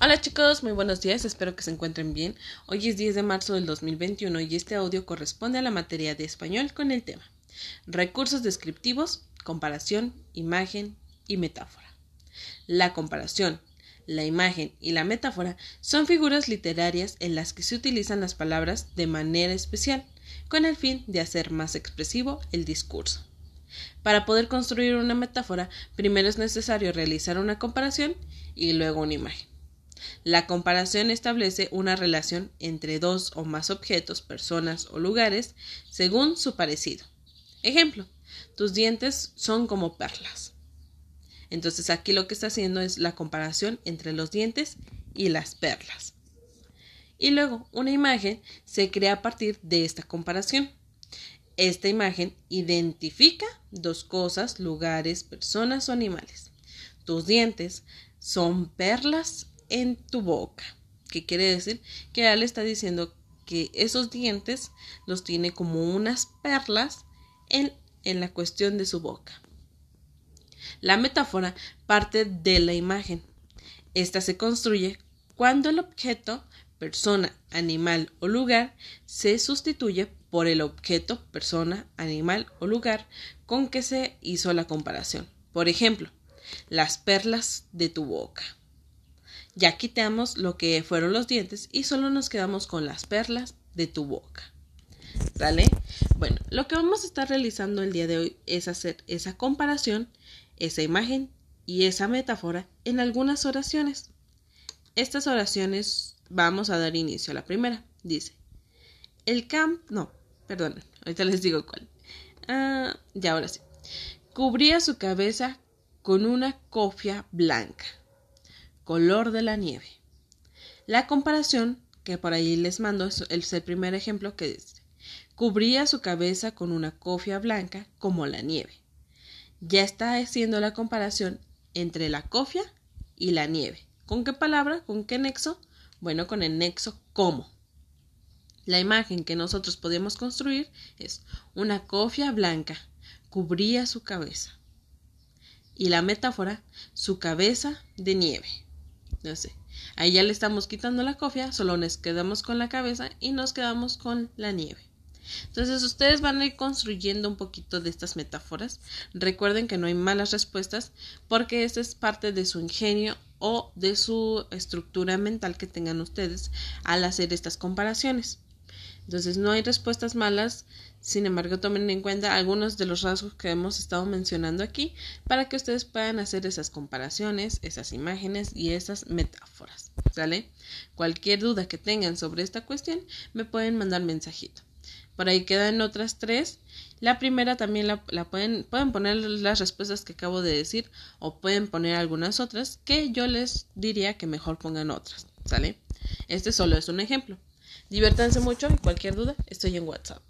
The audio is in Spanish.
Hola chicos, muy buenos días, espero que se encuentren bien. Hoy es 10 de marzo del 2021 y este audio corresponde a la materia de español con el tema Recursos descriptivos, comparación, imagen y metáfora. La comparación, la imagen y la metáfora son figuras literarias en las que se utilizan las palabras de manera especial, con el fin de hacer más expresivo el discurso. Para poder construir una metáfora, primero es necesario realizar una comparación y luego una imagen. La comparación establece una relación entre dos o más objetos, personas o lugares según su parecido. Ejemplo, tus dientes son como perlas. Entonces aquí lo que está haciendo es la comparación entre los dientes y las perlas. Y luego una imagen se crea a partir de esta comparación. Esta imagen identifica dos cosas, lugares, personas o animales. Tus dientes son perlas en tu boca. ¿Qué quiere decir? Que él está diciendo que esos dientes los tiene como unas perlas en, en la cuestión de su boca. La metáfora parte de la imagen. Esta se construye cuando el objeto, persona, animal o lugar se sustituye por el objeto, persona, animal o lugar con que se hizo la comparación. Por ejemplo, las perlas de tu boca. Ya quitamos lo que fueron los dientes y solo nos quedamos con las perlas de tu boca. ¿Sale? Bueno, lo que vamos a estar realizando el día de hoy es hacer esa comparación, esa imagen y esa metáfora en algunas oraciones. Estas oraciones vamos a dar inicio a la primera. Dice, el camp, no, perdón, ahorita les digo cuál. Ah, ya ahora sí. Cubría su cabeza con una cofia blanca, color de la nieve. La comparación que por ahí les mando es el primer ejemplo que dice, cubría su cabeza con una cofia blanca como la nieve. Ya está haciendo la comparación entre la cofia y la nieve. ¿Con qué palabra? ¿Con qué nexo? Bueno, con el nexo como. La imagen que nosotros podemos construir es una cofia blanca cubría su cabeza. Y la metáfora, su cabeza de nieve. No sé. Ahí ya le estamos quitando la cofia, solo nos quedamos con la cabeza y nos quedamos con la nieve. Entonces ustedes van a ir construyendo un poquito de estas metáforas. Recuerden que no hay malas respuestas porque esta es parte de su ingenio o de su estructura mental que tengan ustedes al hacer estas comparaciones. Entonces no hay respuestas malas, sin embargo tomen en cuenta algunos de los rasgos que hemos estado mencionando aquí para que ustedes puedan hacer esas comparaciones, esas imágenes y esas metáforas. ¿Sale? Cualquier duda que tengan sobre esta cuestión me pueden mandar mensajito. Por ahí quedan otras tres. La primera también la, la, pueden, pueden poner las respuestas que acabo de decir o pueden poner algunas otras que yo les diría que mejor pongan otras. ¿Sale? Este solo es un ejemplo. Diviértanse mucho y cualquier duda estoy en WhatsApp.